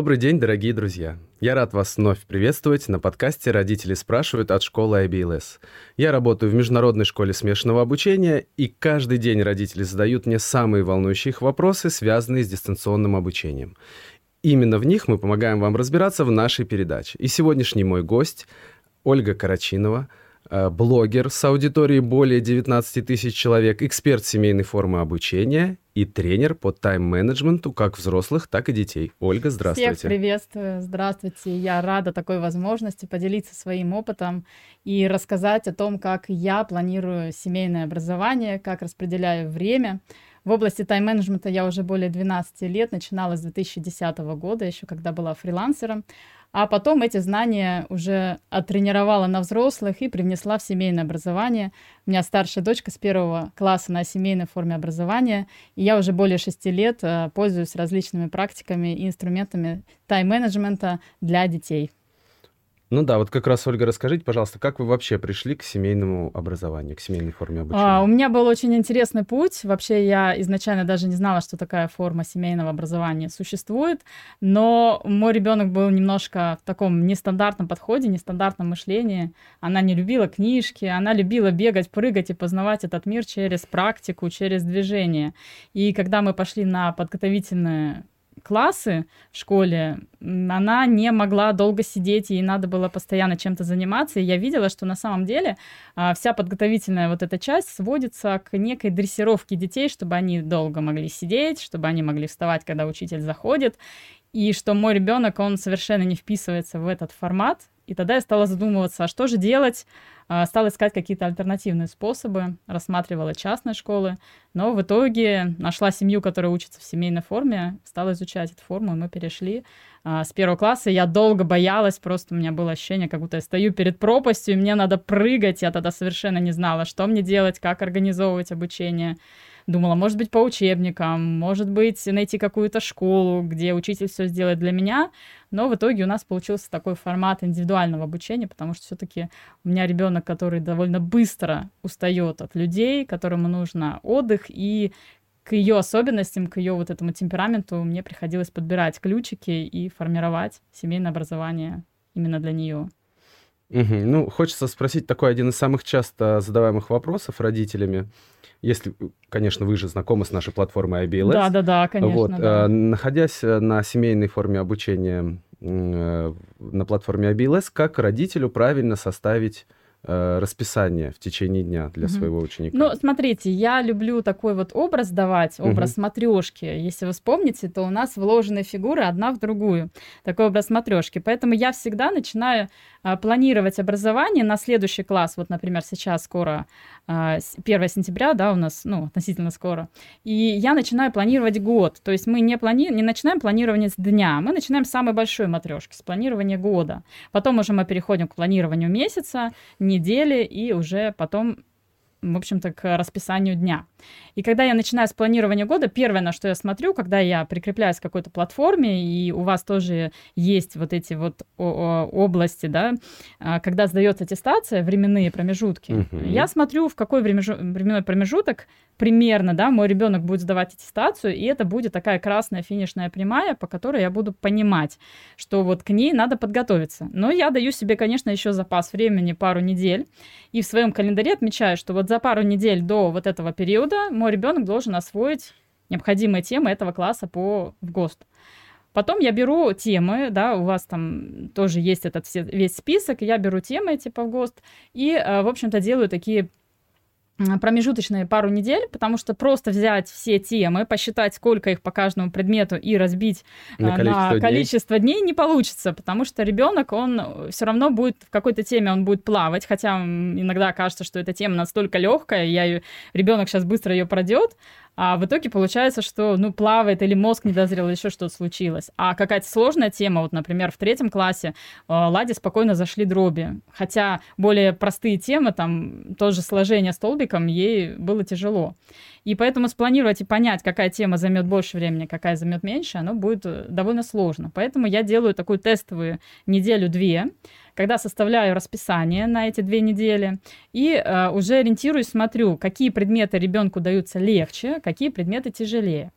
Добрый день, дорогие друзья. Я рад вас вновь приветствовать на подкасте «Родители спрашивают» от школы IBLS. Я работаю в Международной школе смешанного обучения, и каждый день родители задают мне самые волнующие их вопросы, связанные с дистанционным обучением. Именно в них мы помогаем вам разбираться в нашей передаче. И сегодняшний мой гость Ольга Карачинова – Э, блогер с аудиторией более 19 тысяч человек, эксперт семейной формы обучения и тренер по тайм-менеджменту как взрослых, так и детей. Ольга, здравствуйте. Всех приветствую, здравствуйте. Я рада такой возможности поделиться своим опытом и рассказать о том, как я планирую семейное образование, как распределяю время. В области тайм-менеджмента я уже более 12 лет, начинала с 2010 года, еще когда была фрилансером. А потом эти знания уже оттренировала на взрослых и привнесла в семейное образование. У меня старшая дочка с первого класса на семейной форме образования, и я уже более шести лет э, пользуюсь различными практиками и инструментами тайм-менеджмента для детей. Ну да, вот как раз, Ольга, расскажите, пожалуйста, как вы вообще пришли к семейному образованию, к семейной форме обучения? А, у меня был очень интересный путь. Вообще я изначально даже не знала, что такая форма семейного образования существует, но мой ребенок был немножко в таком нестандартном подходе, нестандартном мышлении. Она не любила книжки, она любила бегать, прыгать и познавать этот мир через практику, через движение. И когда мы пошли на подготовительные классы в школе, она не могла долго сидеть, ей надо было постоянно чем-то заниматься, и я видела, что на самом деле а, вся подготовительная вот эта часть сводится к некой дрессировке детей, чтобы они долго могли сидеть, чтобы они могли вставать, когда учитель заходит, и что мой ребенок, он совершенно не вписывается в этот формат, и тогда я стала задумываться, а что же делать, стала искать какие-то альтернативные способы, рассматривала частные школы, но в итоге нашла семью, которая учится в семейной форме, стала изучать эту форму, и мы перешли а, с первого класса. Я долго боялась, просто у меня было ощущение, как будто я стою перед пропастью, и мне надо прыгать. Я тогда совершенно не знала, что мне делать, как организовывать обучение. Думала, может быть, по учебникам, может быть, найти какую-то школу, где учитель все сделает для меня. Но в итоге у нас получился такой формат индивидуального обучения, потому что все-таки у меня ребенок, который довольно быстро устает от людей, которому нужно отдых, и к ее особенностям, к ее вот этому темпераменту мне приходилось подбирать ключики и формировать семейное образование именно для нее. Угу. Ну, хочется спросить такой один из самых часто задаваемых вопросов родителями. Если, конечно, вы же знакомы с нашей платформой IBLS. Да, да, да, конечно. Вот, да. Э, находясь э, на семейной форме обучения э, на платформе IBLS, как родителю правильно составить Э, расписание в течение дня для угу. своего ученика? Ну, смотрите, я люблю такой вот образ давать, образ угу. матрешки. Если вы вспомните, то у нас вложены фигуры одна в другую. Такой образ матрешки. Поэтому я всегда начинаю а, планировать образование на следующий класс. Вот, например, сейчас скоро а, 1 сентября, да, у нас, ну, относительно скоро. И я начинаю планировать год. То есть мы не, плани... не начинаем планирование с дня, мы начинаем с самой большой матрешки, с планирования года. Потом уже мы переходим к планированию месяца, недели и уже потом в общем-то, к расписанию дня. И когда я начинаю с планирования года, первое, на что я смотрю, когда я прикрепляюсь к какой-то платформе, и у вас тоже есть вот эти вот области, да, а, когда сдается аттестация, временные промежутки, uh-huh. я смотрю, в какой временной промежуток примерно, да, мой ребенок будет сдавать аттестацию, и это будет такая красная финишная прямая, по которой я буду понимать, что вот к ней надо подготовиться. Но я даю себе, конечно, еще запас времени, пару недель, и в своем календаре отмечаю, что вот за пару недель до вот этого периода мой ребенок должен освоить необходимые темы этого класса по в ГОСТ. Потом я беру темы, да, у вас там тоже есть этот весь список, я беру темы эти по ГОСТ и, э, в общем-то, делаю такие промежуточные пару недель, потому что просто взять все темы, посчитать, сколько их по каждому предмету и разбить на количество, на количество дней. дней не получится, потому что ребенок, он все равно будет в какой-то теме, он будет плавать, хотя иногда кажется, что эта тема настолько легкая, я ребенок сейчас быстро ее пройдет, а в итоге получается, что, ну, плавает или мозг не дозрел, или еще что-то случилось. А какая-то сложная тема, вот, например, в третьем классе э, Ладе спокойно зашли дроби. Хотя более простые темы, там, тоже сложение столбиком, ей было тяжело. И поэтому спланировать и понять, какая тема займет больше времени, какая займет меньше, оно будет э, довольно сложно. Поэтому я делаю такую тестовую неделю-две, когда составляю расписание на эти две недели и э, уже ориентируюсь, смотрю, какие предметы ребенку даются легче, какие предметы тяжелее.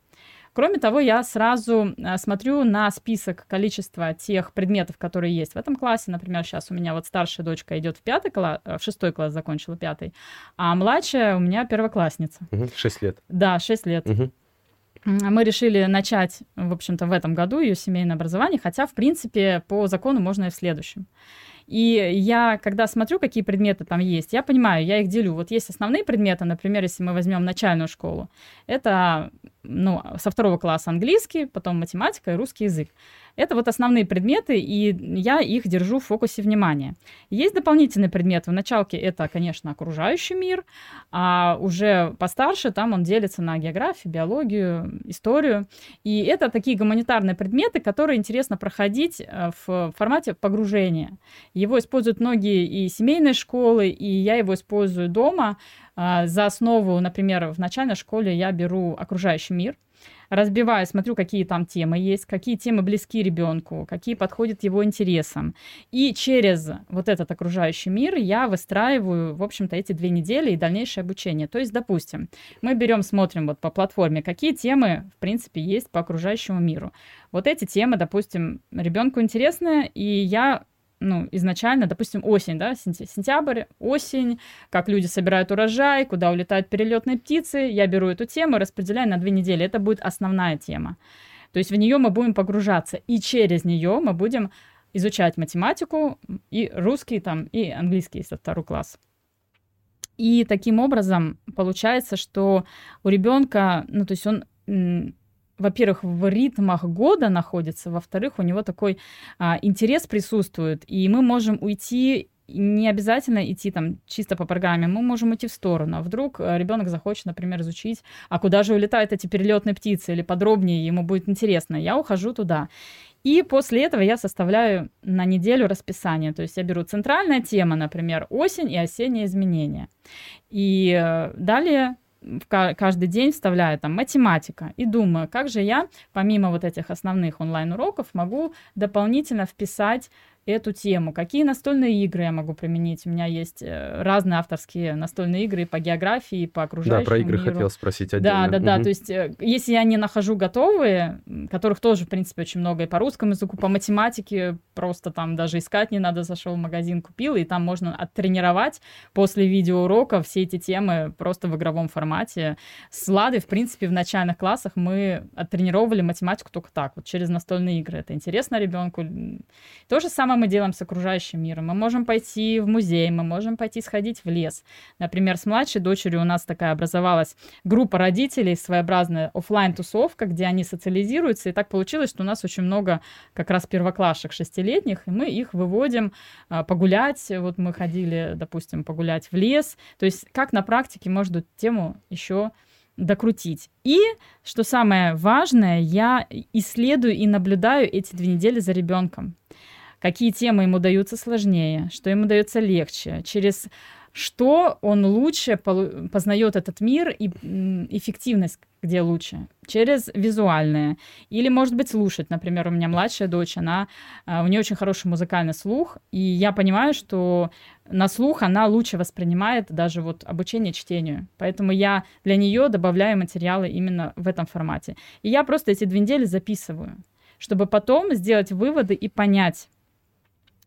Кроме того, я сразу э, смотрю на список количества тех предметов, которые есть в этом классе. Например, сейчас у меня вот старшая дочка идет в пятый класс, э, в шестой класс закончила пятый, а младшая у меня первоклассница. Шесть лет. Да, шесть лет. Угу. Мы решили начать, в общем-то, в этом году ее семейное образование, хотя, в принципе, по закону можно и в следующем. И я, когда смотрю, какие предметы там есть, я понимаю, я их делю. Вот есть основные предметы, например, если мы возьмем начальную школу, это ну, со второго класса английский, потом математика и русский язык. Это вот основные предметы, и я их держу в фокусе внимания. Есть дополнительные предметы. В началке это, конечно, окружающий мир, а уже постарше там он делится на географию, биологию, историю. И это такие гуманитарные предметы, которые интересно проходить э, в формате погружения. Его используют многие и семейные школы, и я его использую дома. А, за основу, например, в начальной школе я беру окружающий мир, разбиваю, смотрю, какие там темы есть, какие темы близки ребенку, какие подходят его интересам. И через вот этот окружающий мир я выстраиваю, в общем-то, эти две недели и дальнейшее обучение. То есть, допустим, мы берем, смотрим вот по платформе, какие темы, в принципе, есть по окружающему миру. Вот эти темы, допустим, ребенку интересны, и я ну, изначально, допустим, осень, да, сентябрь, осень, как люди собирают урожай, куда улетают перелетные птицы. Я беру эту тему, распределяю на две недели. Это будет основная тема. То есть в нее мы будем погружаться, и через нее мы будем изучать математику и русский там, и английский со второго класса. И таким образом получается, что у ребенка, ну, то есть он во-первых, в ритмах года находится, во-вторых, у него такой а, интерес присутствует, и мы можем уйти не обязательно идти там чисто по программе, мы можем идти в сторону. А вдруг э, ребенок захочет, например, изучить, а куда же улетают эти перелетные птицы, или подробнее ему будет интересно. Я ухожу туда. И после этого я составляю на неделю расписание. То есть я беру центральная тема, например, осень и осенние изменения. И э, далее каждый день вставляю там математика. И думаю, как же я, помимо вот этих основных онлайн-уроков, могу дополнительно вписать эту тему. Какие настольные игры я могу применить? У меня есть э, разные авторские настольные игры по географии, по окружающему Да, про игры миру. хотел спросить отдельно. Да, да, да. То есть, э, если я не нахожу готовые, которых тоже, в принципе, очень много и по русскому языку, по математике, просто там даже искать не надо, зашел в магазин, купил, и там можно оттренировать после видеоурока все эти темы просто в игровом формате. С Ладой, в принципе, в начальных классах мы оттренировали математику только так, вот через настольные игры. Это интересно ребенку. То же самое мы делаем с окружающим миром. Мы можем пойти в музей, мы можем пойти сходить в лес. Например, с младшей дочерью у нас такая образовалась группа родителей, своеобразная офлайн тусовка где они социализируются. И так получилось, что у нас очень много как раз первоклашек шестилетних, и мы их выводим а, погулять. Вот мы ходили, допустим, погулять в лес. То есть как на практике можно тему еще докрутить. И, что самое важное, я исследую и наблюдаю эти две недели за ребенком какие темы ему даются сложнее, что ему дается легче, через что он лучше познает этот мир и эффективность где лучше? Через визуальное. Или, может быть, слушать. Например, у меня младшая дочь, она, а, у нее очень хороший музыкальный слух, и я понимаю, что на слух она лучше воспринимает даже вот обучение чтению. Поэтому я для нее добавляю материалы именно в этом формате. И я просто эти две недели записываю, чтобы потом сделать выводы и понять,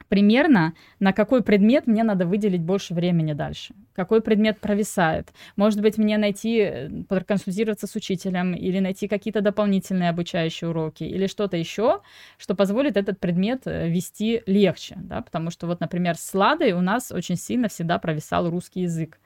примерно, на какой предмет мне надо выделить больше времени дальше. Какой предмет провисает. Может быть, мне найти, э, проконсультироваться с учителем или найти какие-то дополнительные обучающие уроки или что-то еще, что позволит этот предмет э, вести легче. Да? Потому что вот, например, с Ладой у нас очень сильно всегда провисал русский язык.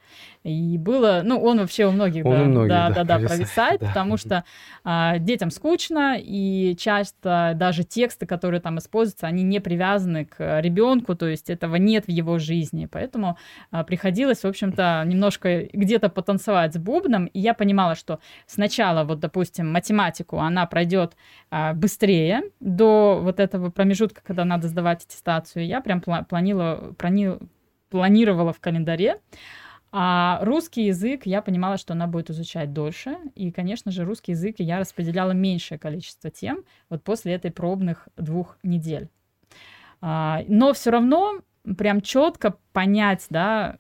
И было, ну, он вообще у многих, он да, у многих, да, да, да, да, провисает, да. потому что а, детям скучно, и часто даже тексты, которые там используются, они не привязаны к ребенку, то есть этого нет в его жизни, поэтому а, приходилось, в общем-то, немножко где-то потанцевать с бубном, и я понимала, что сначала, вот, допустим, математику она пройдет а, быстрее до вот этого промежутка, когда надо сдавать аттестацию, я прям планировала, планировала в календаре, а русский язык я понимала, что она будет изучать дольше. И, конечно же, русский язык я распределяла меньшее количество тем вот после этой пробных двух недель. А, но все равно прям четко понять, да,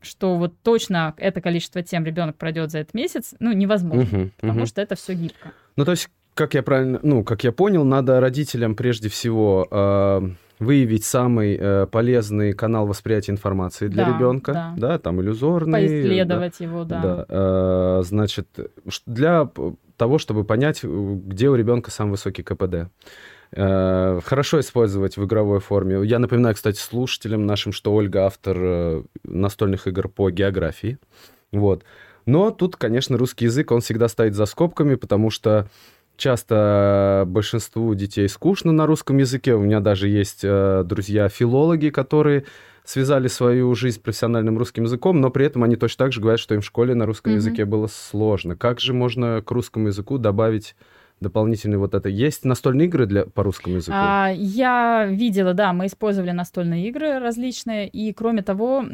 что вот точно это количество тем ребенок пройдет за этот месяц, ну, невозможно, Мгм, потому мгм. что это все гибко. Ну, то есть, как я правильно, ну, как я понял, надо родителям прежде всего э, выявить самый э, полезный канал восприятия информации для Да, ребенка, да. да, там иллюзорный. Поисследовать его, да. Да, э, значит, для п- того, чтобы понять, э, где у ребенка самый высокий КПД. Э, Хорошо использовать в игровой форме. Я напоминаю, кстати, слушателям нашим, что Ольга автор э, настольных игр по географии. Вот. Но тут, конечно, русский язык, он всегда стоит за скобками, потому что часто большинству детей скучно на русском языке. У меня даже есть э, друзья-филологи, которые связали свою жизнь с профессиональным русским языком, но при этом они точно так же говорят, что им в школе на русском Мгм. языке было сложно. Как же можно к русскому языку добавить дополнительный вот это? Есть настольные игры для, по русскому языку? А, я видела, да, мы использовали настольные игры различные, и кроме того,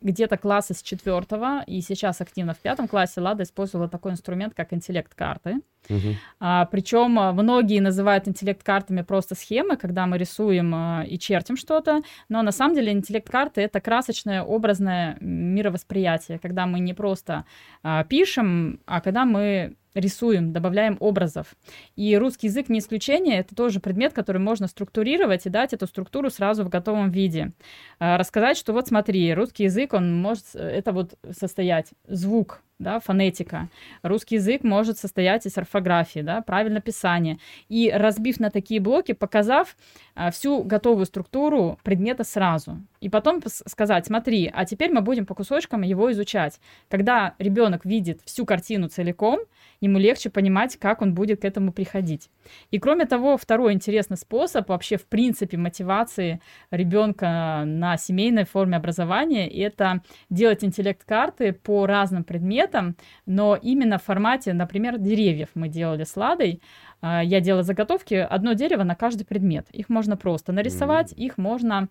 где-то классы с четвертого, и сейчас активно в пятом классе Лада использовала такой инструмент, как интеллект-карты. Мгм. А, причем а, многие называют интеллект-картами просто схемы, когда мы рисуем а, и чертим что-то, но на самом деле интеллект-карты — это красочное, образное мировосприятие, когда мы не просто а, пишем, а когда мы рисуем, добавляем образов. И русский язык не исключение, это тоже предмет, который можно структурировать и дать эту структуру сразу в готовом виде. А, Рассказать, что вот смотри, русский язык, он может э, это вот состоять звук, да, фонетика. Русский язык может состоять из орфографии, да, правильно писание. И разбив на такие блоки, показав а, всю готовую структуру предмета сразу. И потом сказать, смотри, а теперь мы будем по кусочкам его изучать. Когда ребенок видит всю картину целиком, ему легче понимать, как он будет к этому приходить. И кроме того, второй интересный способ вообще в принципе мотивации ребенка на семейной форме образования – это делать интеллект-карты по разным предметам, но именно в формате, например, деревьев мы делали с Ладой. А, Я делала заготовки, одно дерево на каждый предмет. Их можно просто нарисовать, их можно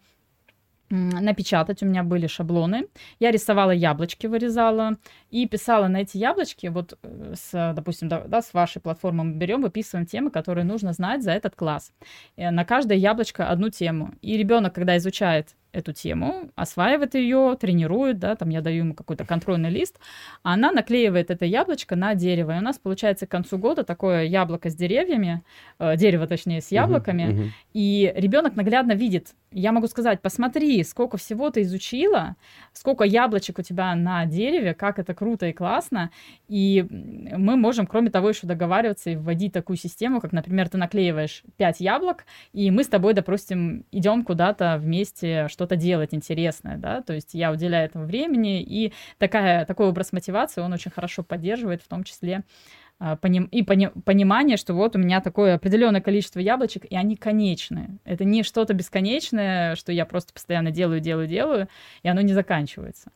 напечатать. У меня были шаблоны. Я рисовала яблочки, вырезала и писала на эти яблочки. Вот, э, с, допустим, да, с вашей платформы мы берем, выписываем темы, которые нужно знать за этот класс. Э, На каждое яблочко одну тему. И ребенок, когда изучает эту тему, осваивает ее, тренирует, да, там я даю ему какой-то контрольный лист, а она наклеивает это яблочко на дерево. И у нас получается к концу года такое яблоко с деревьями, э, дерево точнее с яблоками, Мгм, мгм. и ребенок наглядно видит. Я могу сказать, посмотри, сколько всего ты изучила, сколько яблочек у тебя на дереве, как это круто и классно. И мы можем, кроме того, еще договариваться и вводить такую систему, как, например, ты наклеиваешь 5 яблок, и мы с тобой, допустим, идем куда-то вместе что-то делать интересное, да, то есть я уделяю этому времени, и такая, такой образ мотивации он очень хорошо поддерживает, в том числе а, поним- и пони- понимание, что вот у меня такое определенное количество яблочек, и они конечные. Это не что-то бесконечное, что я просто постоянно делаю, делаю, делаю, и оно не заканчивается.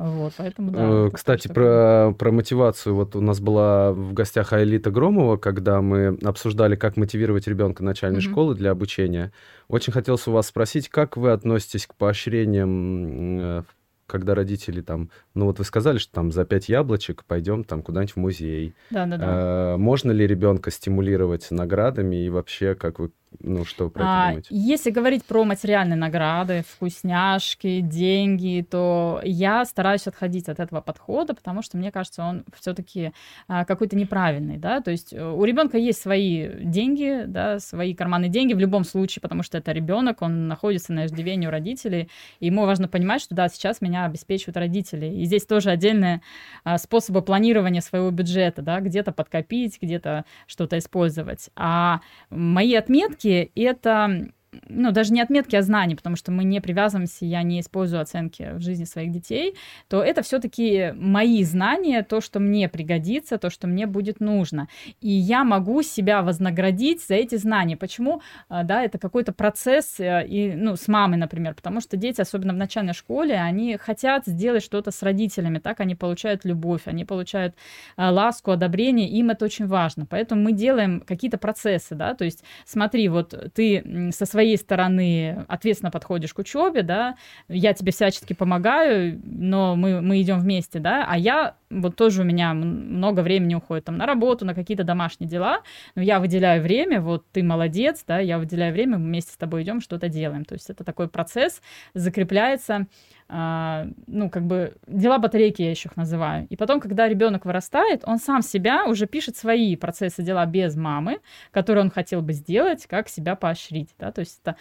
Вот, поэтому да. Э, Кстати, про, про мотивацию. Вот у нас была в гостях Айлита Громова, когда мы обсуждали, как мотивировать ребенка начальной Мгм. школы для обучения. Очень хотелось у вас спросить, как вы относитесь к поощрениям, э, когда родители там, ну вот вы сказали, что там за пять яблочек пойдем там куда-нибудь в музей. Да, да, да. Э, Можно ли ребенка стимулировать наградами и вообще, как вы, ну что про это А, думаете? если говорить про материальные награды, вкусняшки, деньги, то я стараюсь отходить от этого подхода, потому что мне кажется, он все-таки какой-то неправильный, да, то есть э, у ребенка есть свои деньги, да, свои карманные деньги в любом случае, потому что это ребенок, он находится на иждивении у родителей, и ему важно понимать, что да, сейчас меня обеспечивают родители, и здесь тоже отдельные а, способы планирования своего бюджета, да, где-то подкопить, где-то что-то использовать, а мои отметки это ну, даже не отметки, а знаний, потому что мы не привязываемся, я не использую оценки в жизни своих детей, то это все-таки мои знания, то, что мне пригодится, то, что мне будет нужно. И я могу себя вознаградить за эти знания. Почему? А, Да, это какой-то процесс, э, и, ну, с мамой, например, потому что дети, особенно в начальной школе, они хотят сделать что-то с родителями, так они получают любовь, они получают а, ласку, одобрение, им это очень важно. Поэтому мы делаем какие-то процессы, да, то есть смотри, вот ты со своей стороны ответственно подходишь к учебе, да, я тебе всячески помогаю, но мы, мы идем вместе, да, а я вот тоже у меня много времени уходит там на работу, на какие-то домашние дела, но я выделяю время, вот ты молодец, да, я выделяю время, мы вместе с тобой идем, что-то делаем. То есть это такой процесс, закрепляется, ну, как бы дела батарейки я еще их называю. И потом, когда ребенок вырастает, он сам себя уже пишет свои процессы, дела без мамы, которые он хотел бы сделать, как себя поощрить, да, то есть это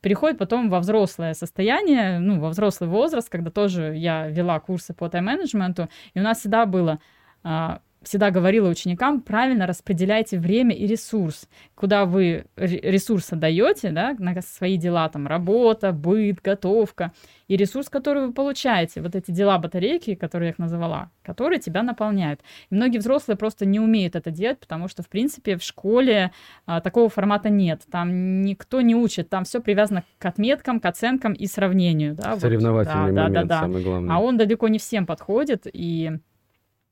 переходит потом во взрослое состояние, ну, во взрослый возраст, когда тоже я вела курсы по тайм-менеджменту, и у нас всегда было а, всегда говорила ученикам, правильно распределяйте время и ресурс, куда вы ресурс отдаете, да, на свои дела, там, работа, быт, готовка, и ресурс, который вы получаете, вот эти дела батарейки, которые я их называла, которые тебя наполняют. И многие взрослые просто не умеют это делать, потому что, в принципе, в школе а, такого формата нет. Там никто не учит, там все привязано к отметкам, к оценкам и сравнению. Да, Соревновательный вот, да, момент, да, да, да. самый главный. А он далеко не всем подходит, и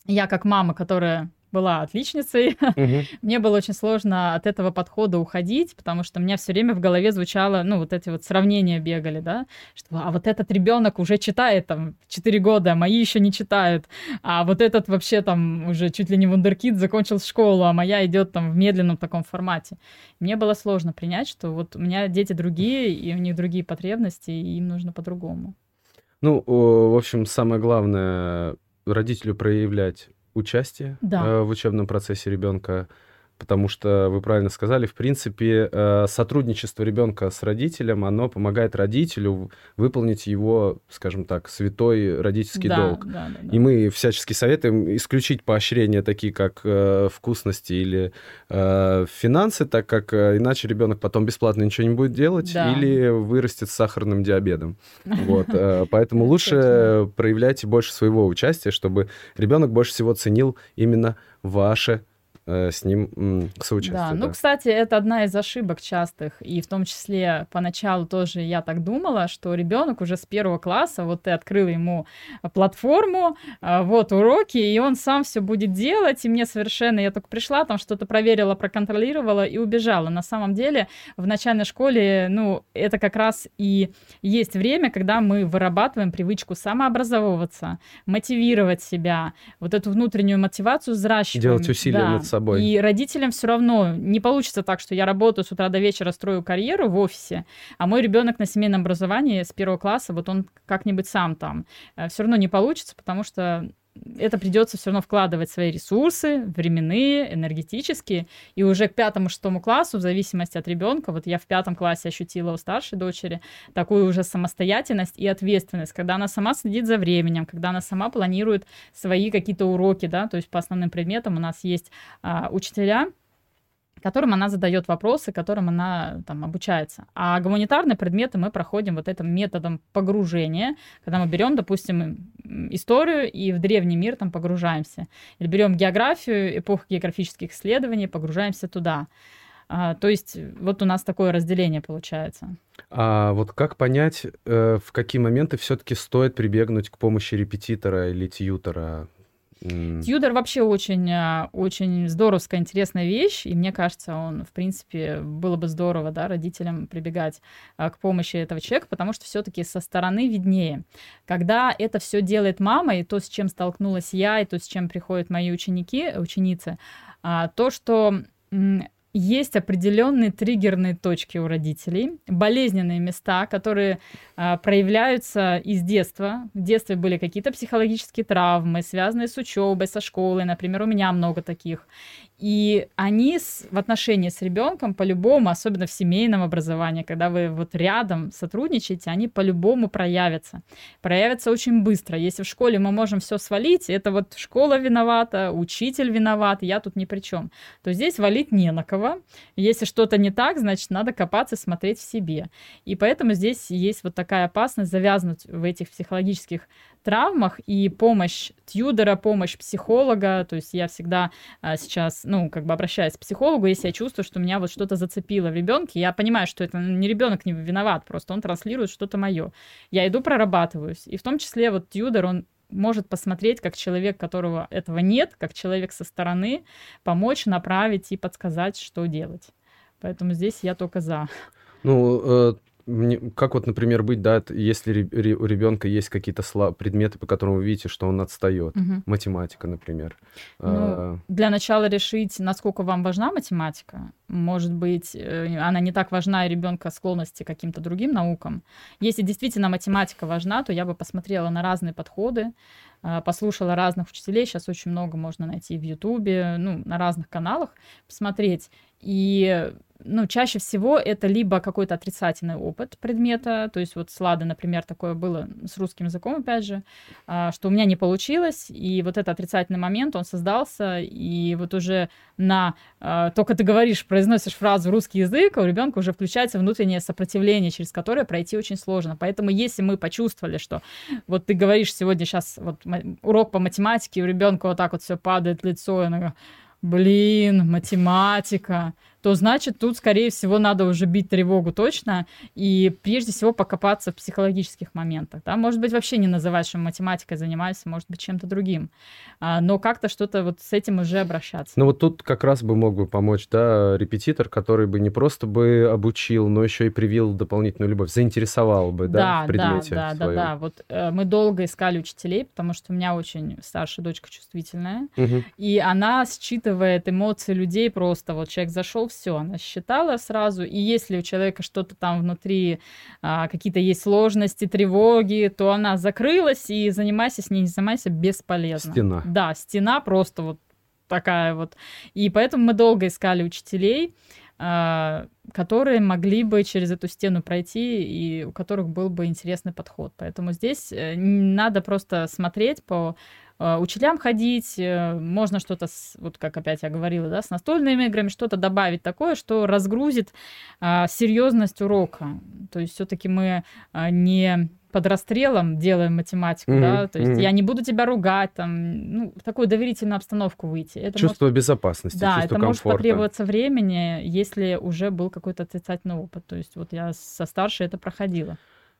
я как мама, которая была отличницей. Угу. Мне было очень сложно от этого подхода уходить, потому что у меня все время в голове звучало, ну, вот эти вот сравнения бегали, да, что а вот этот ребенок уже читает там 4 года, а мои еще не читают, а вот этот вообще там уже чуть ли не вундеркид закончил школу, а моя идет там в медленном таком формате. Мне было сложно принять, что вот у меня дети другие, и у них другие потребности, и им нужно по-другому. Ну, в общем, самое главное родителю проявлять участие да. э, в учебном процессе ребенка, потому что вы правильно сказали, в принципе, э, сотрудничество ребенка с родителем, оно помогает родителю выполнить его, скажем так, святой родительский да, долг. Да, да, да. И мы всячески советуем исключить поощрения такие, как э, вкусности или э, финансы, так как иначе ребенок потом бесплатно ничего не будет делать да. или вырастет с сахарным диабетом. Вот, поэтому лучше проявляйте больше своего участия, чтобы ребенок больше всего ценил именно ваше с ним соучаствовать. Да, ну, кстати, это одна из ошибок частых, и в том числе поначалу тоже я так думала, что ребенок уже с первого класса, вот ты открыл ему платформу, а, вот уроки, и он сам все будет делать, и мне совершенно, я только пришла, там что-то проверила, проконтролировала и убежала. На самом деле в начальной школе, ну, это как раз и есть время, когда мы вырабатываем привычку самообразовываться, мотивировать себя, вот эту внутреннюю мотивацию взращиваем. Делать усилия да. над собой собой. И родителям все равно не получится так, что я работаю с утра до вечера, строю карьеру в офисе, а мой ребенок на семейном образовании с первого класса, вот он как-нибудь сам там. Э, все равно не получится, потому что это придется все равно вкладывать свои ресурсы, временные, энергетические, и уже к пятому-шестому классу, в зависимости от ребенка, вот я в пятом классе ощутила у старшей дочери такую уже самостоятельность и ответственность, когда она сама следит за временем, когда она сама планирует свои какие-то уроки, да, то есть по основным предметам у нас есть а, учителя, которым она задает вопросы, которым она там обучается. А гуманитарные предметы мы проходим вот этим методом погружения, когда мы берем, допустим, историю и в древний мир там погружаемся. Или берем географию, эпоху географических исследований, погружаемся туда. А, то есть вот у нас такое разделение получается. А вот как понять, э, в какие моменты все-таки стоит прибегнуть к помощи репетитора или тьютора? Тьюдор вообще очень, а, очень здоровская, интересная вещь, и мне кажется, он, в принципе, было бы здорово, да, родителям прибегать а, к помощи этого человека, потому что все-таки со стороны виднее. Когда это все делает мама, и то, с чем столкнулась я, и то, с чем приходят мои ученики, ученицы, а, то, что есть определенные триггерные точки у родителей, болезненные места, которые а, проявляются из детства. В детстве были какие-то психологические травмы, связанные с учебой, со школой. Например, у меня много таких. И они с, в отношении с ребенком по-любому, особенно в семейном образовании, когда вы вот рядом сотрудничаете, они по-любому проявятся. Проявятся очень быстро. Если в школе мы можем все свалить, это вот школа виновата, учитель виноват, я тут ни при чем, то здесь валить не на кого. Если что-то не так, значит, надо копаться, смотреть в себе. И поэтому здесь есть вот такая опасность завязнуть в этих психологических травмах, и помощь тьюдера, помощь психолога, то есть я всегда а, сейчас, ну, как бы обращаюсь к психологу, если я чувствую, что меня вот что-то зацепило в ребенке, я понимаю, что это не ребенок не виноват, просто он транслирует что-то мое. Я иду, прорабатываюсь, и в том числе вот тьюдер, он может посмотреть, как человек, которого этого нет, как человек со стороны, помочь, направить и подсказать, что делать. Поэтому здесь я только за. Ну, э, как вот, например, быть, да, если у ребенка есть какие-то предметы, по которым вы видите, что он отстает, угу. математика, например. Ну, а... Для начала решить, насколько вам важна математика. Может быть, э, она не так важна и ребенка склонности к каким-то другим наукам. Если действительно математика важна, то я бы посмотрела на разные подходы, а, послушала разных учителей. Сейчас очень много можно найти в Ютубе, ну, на разных каналах, посмотреть. И ну, чаще всего это либо какой-то отрицательный опыт предмета, то есть вот с Ладой, например, такое было с русским языком, опять же, а, что у меня не получилось, и вот этот отрицательный момент, он создался, и вот уже на... А, только ты говоришь, произносишь фразу «русский язык», а у ребенка уже включается внутреннее сопротивление, через которое пройти очень сложно. Поэтому если мы почувствовали, что вот ты говоришь сегодня сейчас вот урок по математике, у ребенка вот так вот все падает лицо, и она блин, математика, то значит тут, скорее всего, надо уже бить тревогу точно и прежде всего покопаться в психологических моментах. Да? Может быть, вообще не называть, что математикой занимаешься, может быть, чем-то другим. А, но как-то что-то вот с этим уже обращаться. Ну вот тут как раз бы мог бы помочь, да, репетитор, который бы не просто бы обучил, но еще и привил дополнительную любовь, заинтересовал бы, да, да в предмете Да, да, да, да. Вот э, мы долго искали учителей, потому что у меня очень старшая дочка чувствительная, угу. и она считывает эмоции людей просто. Вот человек зашел, все, она считала сразу. И если у человека что-то там внутри, а, какие-то есть сложности, тревоги, то она закрылась и занимайся с ней, не занимайся бесполезно. Стена. Да, стена просто вот такая вот. И поэтому мы долго искали учителей, а, которые могли бы через эту стену пройти и у которых был бы интересный подход. Поэтому здесь э, надо просто смотреть по учителям ходить, э, можно что-то, вот как опять я говорила, да, с настольными играми, что-то добавить такое, что разгрузит а, серьезность урока. То есть все-таки мы а, не под расстрелом делаем математику, mm-hmm. да, то есть mm-hmm. я не буду тебя ругать, там, ну, в такую доверительную обстановку выйти. Это чувство может... безопасности, да, чувство это комфорта. может потребоваться времени, если уже был какой-то отрицательный опыт. То есть вот я со старшей это проходила.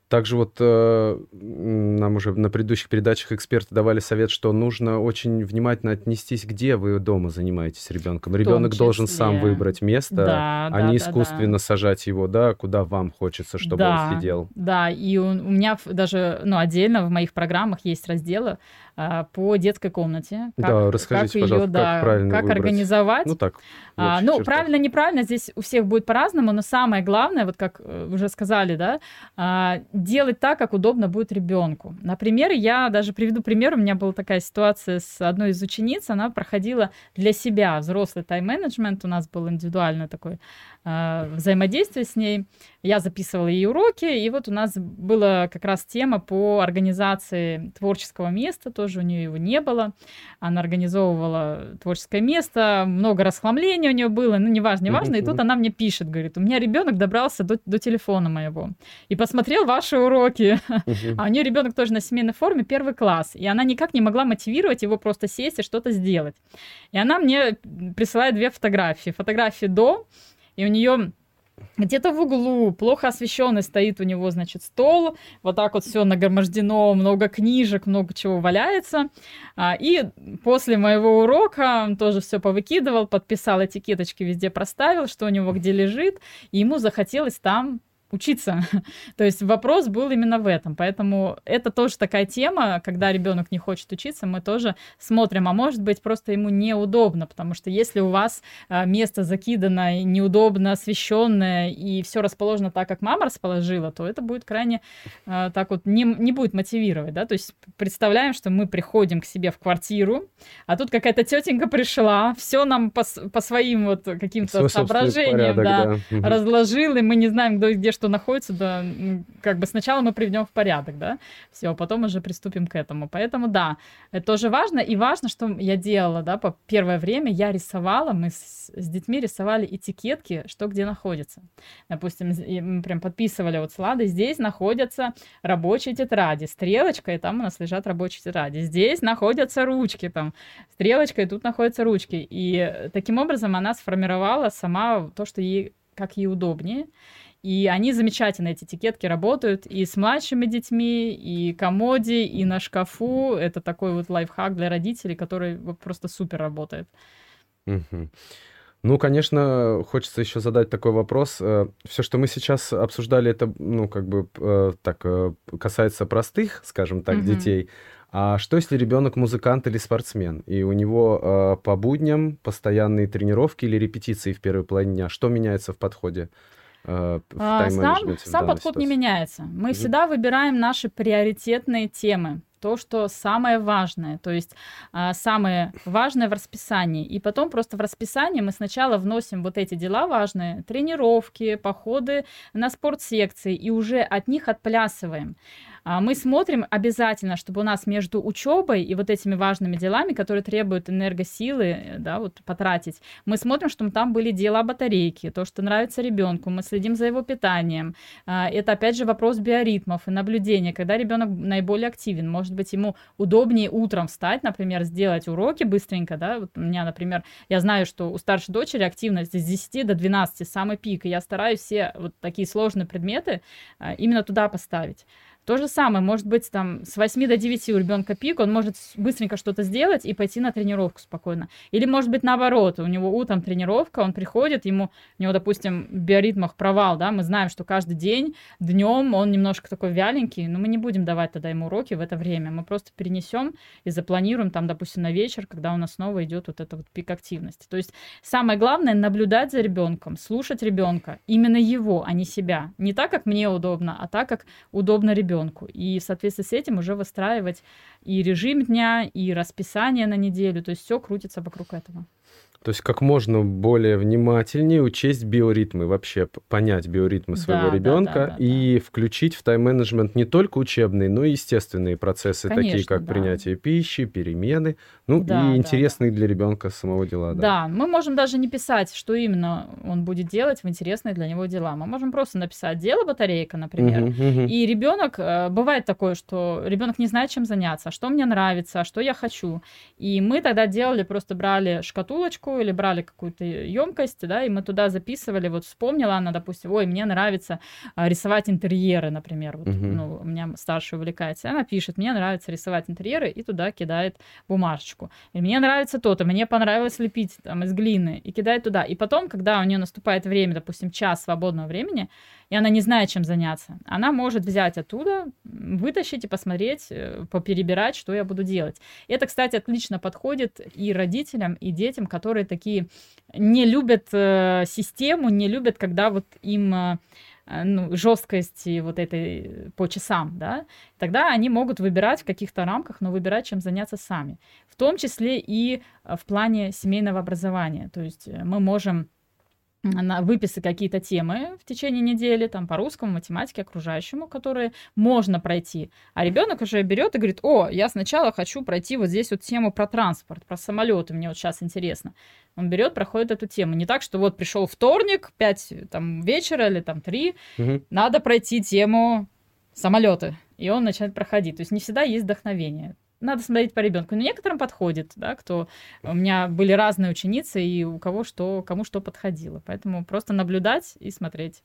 Также вот э, нам уже на предыдущих передачах эксперты давали совет, что нужно очень внимательно отнестись, где вы дома занимаетесь ребенком. Ребенок должен сам выбрать место, да, а да, не искусственно да. сажать его, да, куда вам хочется, чтобы да, он сидел. Да, и у, у меня даже, ну, отдельно в моих программах есть разделы а, по детской комнате. Как, да, расскажите, как пожалуйста, ее, да, как правильно Как выбрать. организовать. Ну, так. А, ну, правильно, неправильно, здесь у всех будет по-разному, но самое главное, вот как э, уже сказали, да, а, делать так, как удобно будет ребенку. Например, я даже приведу пример, у меня была такая ситуация с одной из учениц, она проходила для себя взрослый тайм-менеджмент, у нас был индивидуальный такой а, взаимодействие с ней. Я записывала ей уроки, и вот у нас была как раз тема по организации творческого места, тоже у нее его не было. Она организовывала творческое место, много расхламления у нее было, ну, неважно, неважно. И тут она мне пишет, говорит, у меня ребенок добрался до, до телефона моего и посмотрел ваши уроки. А у нее ребенок тоже на семейной форме, первый класс, и она никак не могла мотивировать его просто сесть и что-то сделать. И она мне присылает две фотографии. Фотографии до, и у нее где-то в углу, плохо освещенный, стоит у него, значит, стол, вот так вот все нагромождено, много книжек, много чего валяется. А, и после моего урока тоже все повыкидывал, подписал этикеточки, везде проставил, что у него где лежит, и ему захотелось там учиться. То есть вопрос был именно в этом. Поэтому это тоже такая тема, когда ребенок не хочет учиться, мы тоже смотрим, а может быть просто ему неудобно, потому что если у вас а, место закидано, неудобно освещенное и все расположено так, как мама расположила, то это будет крайне а, так вот не, не будет мотивировать, да, то есть представляем, что мы приходим к себе в квартиру, а тут какая-то тетенька пришла, все нам по, по своим вот каким-то соображениям, порядок, да, да. разложил, и мы не знаем, где, где что находится, да, как бы сначала мы приведем в порядок, да, все, а потом уже приступим к этому. Поэтому, да, это тоже важно. И важно, что я делала, да, по первое время я рисовала, мы с, с детьми рисовали этикетки, что где находится. Допустим, мы прям подписывали вот слады, здесь находятся рабочие тетради, стрелочка, и там у нас лежат рабочие тетради. Здесь находятся ручки, там, стрелочка, и тут находятся ручки. И таким образом она сформировала сама то, что ей как ей удобнее. И они замечательно, эти этикетки работают и с младшими детьми, и комоде, и на шкафу. Это такой вот лайфхак для родителей, который вот просто супер работает. Угу. Ну, конечно, хочется еще задать такой вопрос. Э, Все, что мы сейчас обсуждали, это, ну, как бы э, так э, касается простых, скажем так, Мгм. детей. А что, если ребенок музыкант или спортсмен, и у него э, по будням постоянные тренировки или репетиции в первой половине дня? Что меняется в подходе в А, Сам, в сам данной подход не меняется. Мы Мгм. всегда выбираем наши приоритетные темы. То, что самое важное, то есть а, самое важное в расписании. И потом просто в расписание мы сначала вносим вот эти дела важные, тренировки, походы на спортсекции, и уже от них отплясываем. А, Мы смотрим обязательно, чтобы у нас между учебой и вот этими важными делами, которые требуют энергосилы, э, да, вот потратить, мы смотрим, чтобы там были дела батарейки, то, что нравится ребенку, мы следим за его питанием. А, Это опять же вопрос биоритмов и наблюдения, когда ребенок наиболее активен. Может быть, ему удобнее утром встать, например, сделать уроки быстренько, да. Вот у меня, например, я знаю, что у старшей дочери активность с 10 до 12 самый пик, и я стараюсь все вот такие сложные предметы а, именно туда поставить. То же самое, может быть, там с 8 до 9 у ребенка пик, он может быстренько что-то сделать и пойти на тренировку спокойно. Или, может быть, наоборот, у него утром тренировка, он приходит, ему, у него, допустим, в биоритмах провал, да, мы знаем, что каждый день днем он немножко такой вяленький, но мы не будем давать тогда ему уроки в это время, мы просто перенесем и запланируем там, допустим, на вечер, когда у нас снова идет вот это вот пик активности. То есть самое главное наблюдать за ребенком, слушать ребенка, именно его, а не себя. Не так, как мне удобно, а так, как удобно ребенку. И в соответствии с этим уже выстраивать и режим дня, и расписание на неделю. То есть все крутится вокруг этого. То есть как можно более внимательнее учесть биоритмы, вообще понять биоритмы Да, своего да, да, ребенка да, да. и включить в тайм-менеджмент не только учебные, но и естественные процессы, такие Конечно, как да. принятие пищи, перемены, ну Да, и да, интересные для ребенка самого дела. Да. Да, мы можем даже не писать, что именно он будет делать в интересные для него дела. Мы можем просто написать дело батарейка, например. Мгм, мгм. И ребенок, э, бывает такое, что ребенок не знает, чем заняться, а что мне нравится, а что я хочу. И мы тогда делали, просто брали шкатулочку или брали какую-то емкость, да, и мы туда записывали, вот вспомнила она, допустим, ой, мне нравится а, рисовать интерьеры, например, вот, Мгм. ну, у меня старшая увлекается, она пишет, мне нравится рисовать интерьеры, и туда кидает бумажечку. И мне нравится то-то, мне понравилось лепить там из глины, и кидает туда. И потом, когда у нее наступает время, допустим, час свободного времени, и она не знает, чем заняться, она может взять оттуда, вытащить и посмотреть, э, поперебирать, что я буду делать. Это, кстати, отлично подходит и родителям, и детям, которые такие не любят э, систему, не любят, когда вот им э, э, ну, жесткости вот этой по часам, да, тогда они могут выбирать в каких-то рамках, но выбирать, чем заняться сами. В том числе и э, в плане семейного образования. То есть э, мы можем на выписать какие-то темы в течение недели, там по русскому, математике, окружающему, которые можно пройти. А ребенок уже берет и говорит, о, я сначала хочу пройти вот здесь вот тему про транспорт, про самолеты, мне вот сейчас интересно. Он берет, проходит эту тему. Не так, что вот пришел вторник, 5 там, вечера или там 3, Мгм. надо пройти тему самолеты. И он начинает проходить. То есть не всегда есть вдохновение. Надо смотреть по ребенку. Но некоторым подходит, да, кто... У меня были разные ученицы, и у кого что, кому что подходило. Поэтому просто наблюдать и смотреть.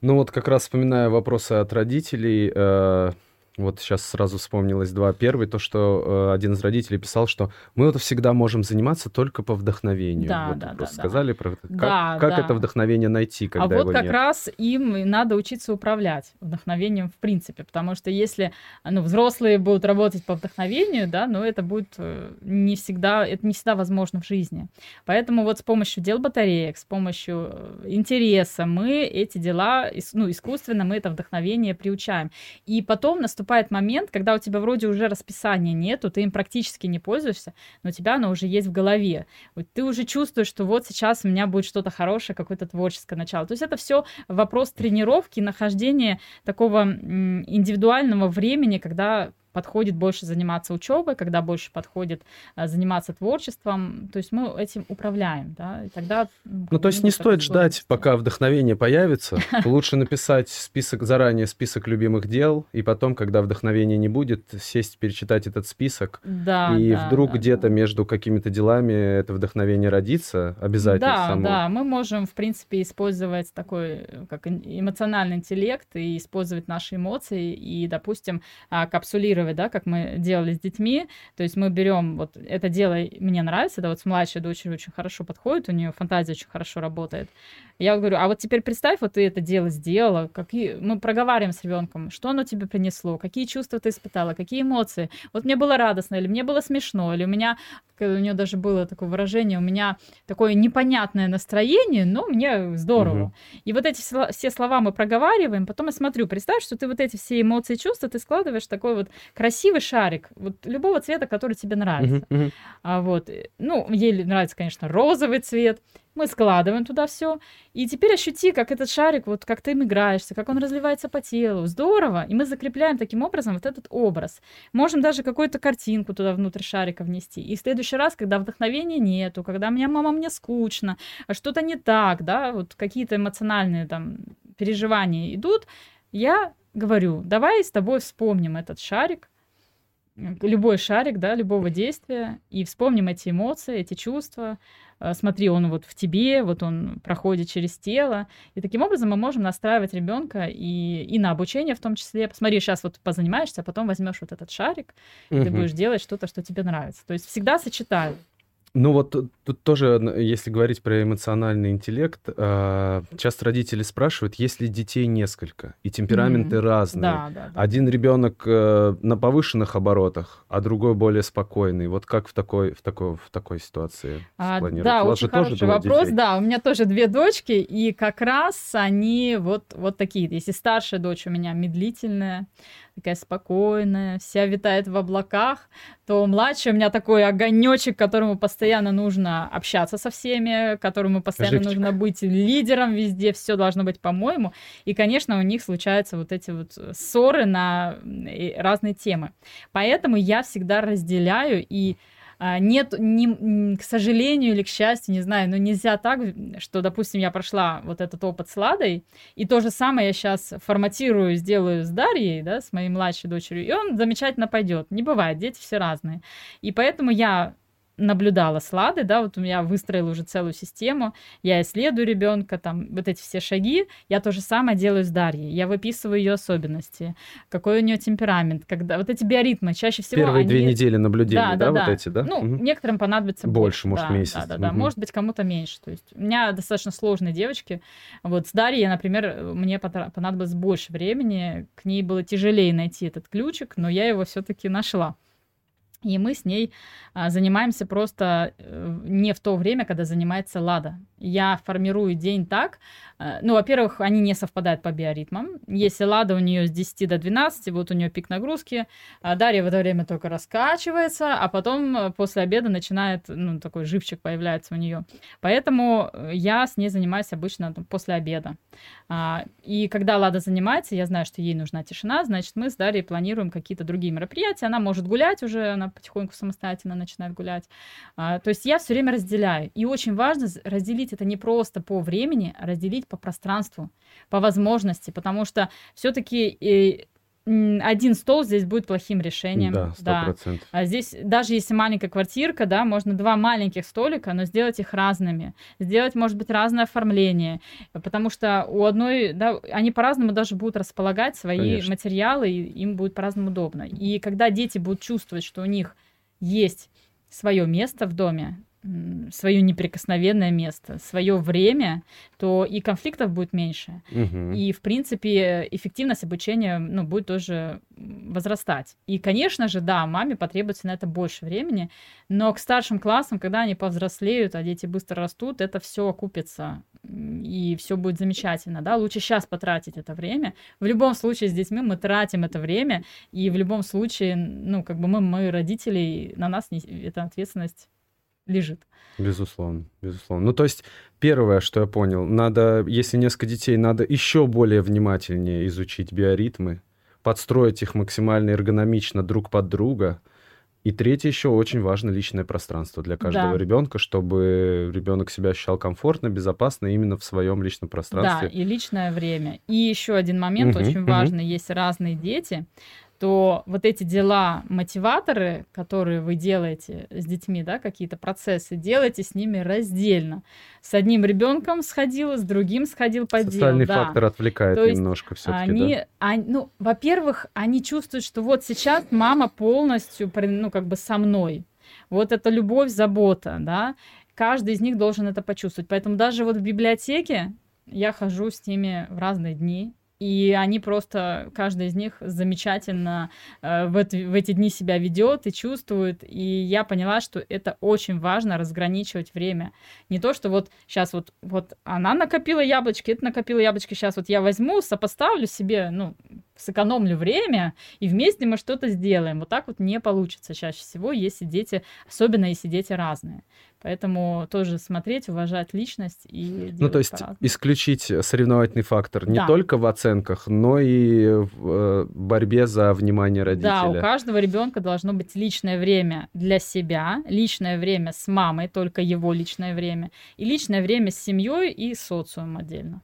Ну вот как раз вспоминая вопросы от родителей, э, вот сейчас сразу вспомнилось два. Первый, то, что э, один из родителей писал, что мы вот всегда можем заниматься только по вдохновению. Да, вот да, да, просто да. сказали про это. Как, Да, как да. это вдохновение найти, когда а вот его как нет? раз им надо учиться управлять вдохновением в принципе, потому что если ну, взрослые будут работать по вдохновению, да, но это будет э, не всегда, это не всегда возможно в жизни. Поэтому вот с помощью дел батареек, с помощью э, интереса мы эти дела, ну, искусственно мы это вдохновение приучаем. И потом наступает момент, когда у тебя вроде уже расписания нету, ты им практически не пользуешься, но у тебя оно уже есть в голове. Вот ты уже чувствуешь, что вот сейчас у меня будет что-то хорошее, какое-то творческое начало. То есть это все вопрос тренировки, нахождения такого индивидуального времени, когда подходит больше заниматься учебой, когда больше подходит а, заниматься творчеством. То есть мы этим управляем, да, и тогда... Ну, то есть не стоит ждать, пока вдохновение появится. Лучше написать список заранее, список любимых дел, и потом, когда вдохновения не будет, сесть, перечитать этот список. Да, и да, вдруг да, где-то да. между какими-то делами это вдохновение родится обязательно Да, само. да, мы можем, в принципе, использовать такой, э, как эмоциональный интеллект и использовать наши эмоции и, допустим, а, капсулировать имитировать, да, как мы делали с детьми. То есть мы берем вот это дело мне нравится, да, вот с младшей дочерью очень хорошо подходит, у нее фантазия очень хорошо работает. Я говорю, а вот теперь представь, вот ты это дело сделала, какие мы проговариваем с ребенком, что оно тебе принесло, какие чувства ты испытала, какие эмоции. Вот мне было радостно, или мне было смешно, или у меня, у нее даже было такое выражение, у меня такое непонятное настроение, но мне здорово. Угу. И вот эти все слова мы проговариваем, потом я смотрю, представь, что ты вот эти все эмоции, чувства, ты складываешь такой вот красивый шарик, вот любого цвета, который тебе нравится. Угу, угу. А вот, ну, ей нравится, конечно, розовый цвет. Мы складываем туда все. И теперь ощути, как этот шарик, вот как ты им играешься, как он разливается по телу. Здорово. И мы закрепляем таким образом вот этот образ. Можем даже какую-то картинку туда внутрь шарика внести. И в следующий раз, когда вдохновения нету, когда меня мама, мне скучно, а что-то не так, да, вот какие-то эмоциональные там переживания идут, я говорю, давай с тобой вспомним этот шарик, любой шарик, да, любого действия, и вспомним эти эмоции, эти чувства, Э, смотри, он вот в тебе, вот он проходит через тело. И таким образом мы можем настраивать ребенка и, и на обучение в том числе. Посмотри, сейчас вот позанимаешься, а потом возьмешь вот этот шарик, угу. и ты будешь делать что-то, что тебе нравится. То есть всегда сочетаю. Ну вот тут тоже, если говорить про эмоциональный интеллект, а, часто родители спрашивают, если детей несколько и темпераменты mm-hmm. разные, да, да, да. один ребенок э, на повышенных оборотах, а другой более спокойный, вот как в такой в такой в такой ситуации а, Да, очень хороший вопрос. Детей? Да, у меня тоже две дочки, и как раз они вот вот такие. Если старшая дочь у меня медлительная, такая спокойная, вся витает в облаках, то младший у меня такой огонечек, которому постоянно нужно общаться со всеми, которому постоянно Живчик. нужно быть лидером везде, все должно быть по-моему. И, конечно, у них случаются вот эти вот ссоры на разные темы. Поэтому я всегда разделяю и а, нет, не, к сожалению или к счастью, не знаю, но нельзя так, что, допустим, я прошла вот этот опыт с Ладой, и то же самое я сейчас форматирую, сделаю с Дарьей, да, с моей младшей дочерью, и он замечательно пойдет. Не бывает, дети все разные. И поэтому я наблюдала с Ладой, да, вот у меня выстроила уже целую систему, я исследую ребенка, там, вот эти все шаги, я то же самое делаю с Дарьей, я выписываю ее особенности, какой у нее темперамент, когда вот эти биоритмы, чаще всего Первые они... две недели наблюдения, да, да, да, вот эти, да? Ну, угу. некоторым понадобится больше. Больше, может, да, месяц. Да, да, да, угу. может быть, кому-то меньше, то есть у меня достаточно сложные девочки, вот с Дарьей, например, мне понадобилось больше времени, к ней было тяжелее найти этот ключик, но я его все-таки нашла. И мы с ней а, занимаемся просто э, не в то время, когда занимается Лада. Я формирую день так. Э, ну, во-первых, они не совпадают по биоритмам. Если Лада у нее с 10 до 12, вот у нее пик нагрузки, а Дарья в это время только раскачивается, а потом э, после обеда начинает, ну, такой живчик появляется у нее. Поэтому я с ней занимаюсь обычно после обеда. А, и когда Лада занимается, я знаю, что ей нужна тишина, значит, мы с Дарьей планируем какие-то другие мероприятия. Она может гулять уже, она потихоньку самостоятельно начинает гулять. А, то есть я все время разделяю. И очень важно разделить это не просто по времени, а разделить по пространству, по возможности, потому что все-таки э, один стол здесь будет плохим решением. Да, 100%. Да. А здесь, даже если маленькая квартирка, да, можно два маленьких столика, но сделать их разными. Сделать, может быть, разное оформление. Потому что у одной, да, они по-разному даже будут располагать свои Конечно. материалы, и им будет по-разному удобно. И когда дети будут чувствовать, что у них есть свое место в доме, свое неприкосновенное место, свое время, то и конфликтов будет меньше. Угу. И, в принципе, эффективность обучения ну, будет тоже возрастать. И, конечно же, да, маме потребуется на это больше времени, но к старшим классам, когда они повзрослеют, а дети быстро растут, это все окупится, и все будет замечательно, да, лучше сейчас потратить это время. В любом случае с детьми мы тратим это время, и в любом случае, ну, как бы мы, мы родители, на нас не, эта ответственность лежит. Безусловно, безусловно. Ну, то есть, первое, что я понял, надо, если несколько детей, надо еще более внимательнее изучить биоритмы, подстроить их максимально эргономично друг под друга. И третье еще очень важно личное пространство для каждого да. ребенка, чтобы ребенок себя ощущал комфортно, безопасно именно в своем личном пространстве. Да, и личное время. И еще один момент угу, очень важный: угу. есть разные дети, что вот эти дела, мотиваторы, которые вы делаете с детьми, да, какие-то процессы, делайте с ними раздельно. С одним ребенком сходил, с другим сходил по Социальный делу. фактор да. отвлекает То немножко все-таки. Они, да? они, ну, во-первых, они чувствуют, что вот сейчас мама полностью, ну, как бы со мной. Вот это любовь, забота, да. Каждый из них должен это почувствовать. Поэтому даже вот в библиотеке я хожу с ними в разные дни, и они просто, каждый из них замечательно э, в, это, в эти дни себя ведет и чувствует, и я поняла, что это очень важно разграничивать время. Не то, что вот сейчас вот, вот она накопила яблочки, это накопила яблочки, сейчас вот я возьму, сопоставлю себе, ну, сэкономлю время, и вместе мы что-то сделаем. Вот так вот не получится чаще всего, если дети, особенно если дети разные. Поэтому тоже смотреть, уважать личность и Ну, то есть исключить соревновательный фактор не да. только в оценках, но и в э, борьбе за внимание родителя. Да, у каждого ребенка должно быть личное время для себя, личное время с мамой, только его личное время, и личное время с семьей и социумом отдельно.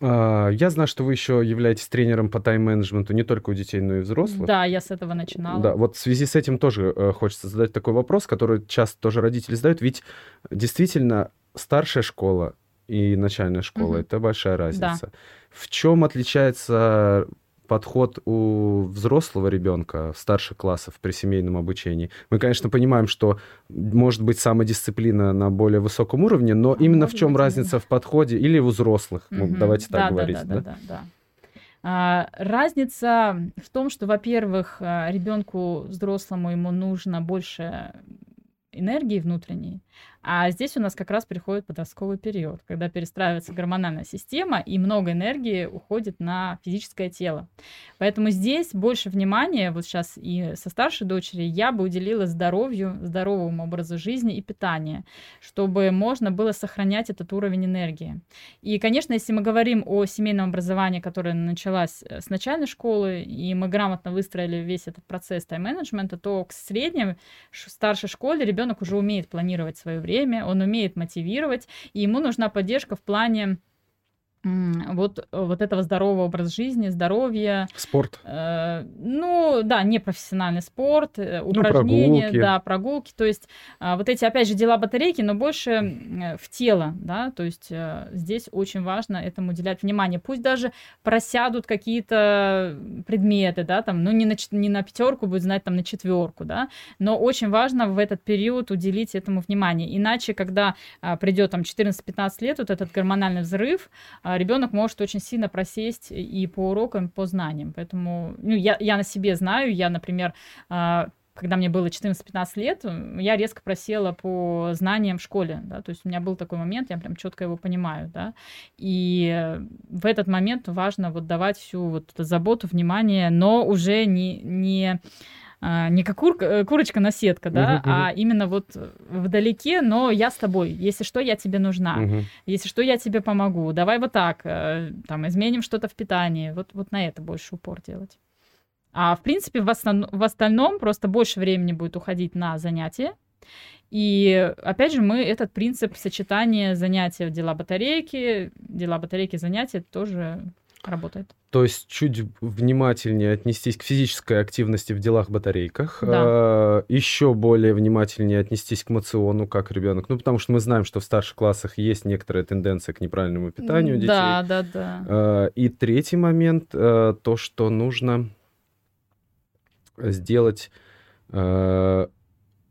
А, я знаю, что вы еще являетесь тренером по тайм-менеджменту не только у детей, но и взрослых. Да, я с этого начинала. Да, вот в связи с этим тоже э, хочется задать такой вопрос, который часто тоже родители задают. Ведь действительно старшая школа и начальная школа угу. это большая разница. Да. В чем отличается подход у взрослого ребенка старших классах при семейном обучении. Мы, конечно, понимаем, что может быть самодисциплина на более высоком уровне, но именно может в чем быть, разница да. в подходе или у взрослых? Угу. Ну, давайте так да, говорить. Да, да, да, да, да. А, разница в том, что, во-первых, а, ребенку взрослому ему нужно больше энергии внутренней, а здесь у нас как раз приходит подростковый период, когда перестраивается гормональная система, и много энергии уходит на физическое тело. Поэтому здесь больше внимания, вот сейчас и со старшей дочерью, я бы уделила здоровью, здоровому образу жизни и питанию, чтобы можно было сохранять этот уровень энергии. И, конечно, если мы говорим о семейном образовании, которое началось э, с начальной школы, и мы грамотно выстроили весь этот процесс тайм-менеджмента, то к средней старшей школе ребенок уже умеет планировать свое время, время, он умеет мотивировать, и ему нужна поддержка в плане вот, вот этого здорового образа жизни, здоровья. Спорт. Э, ну, да, не профессиональный спорт, э, ну, упражнения, ну, прогулки. да, прогулки. То есть э, вот эти, опять же, дела батарейки, но больше э, в тело, да, то есть э, здесь очень важно этому уделять внимание. Пусть даже просядут какие-то предметы, да, там, ну, не на, не на пятерку будет знать, там, на четверку, да, но очень важно в этот период уделить этому внимание. Иначе, когда э, придет там 14-15 лет, вот этот гормональный взрыв, а ребенок может очень сильно просесть и по урокам, и по знаниям. Поэтому ну, я, я на себе знаю, я, например, а, когда мне было 14-15 лет, я резко просела по знаниям в школе, да, то есть у меня был такой момент, я прям четко его понимаю, да, и в этот момент важно вот давать всю вот эту заботу, внимание, но уже не, не а, не как кур, э, курочка на сетка, да, uh-huh, а именно вот вдалеке, но я с тобой. Если что, я тебе нужна. Uh-huh. Если что, я тебе помогу. Давай вот так, э, там, изменим что-то в питании. Вот, вот на это больше упор делать. А в принципе, в, основ... в остальном просто больше времени будет уходить на занятия. И опять же, мы этот принцип сочетания занятия дела батарейки, дела батарейки занятия тоже работает. То есть чуть внимательнее отнестись к физической активности в делах батарейках, да. э, еще более внимательнее отнестись к мациону, как ребенок. Ну, потому что мы знаем, что в старших классах есть некоторая тенденция к неправильному питанию детей. Да, да, да. Э, и третий момент, э, то, что нужно сделать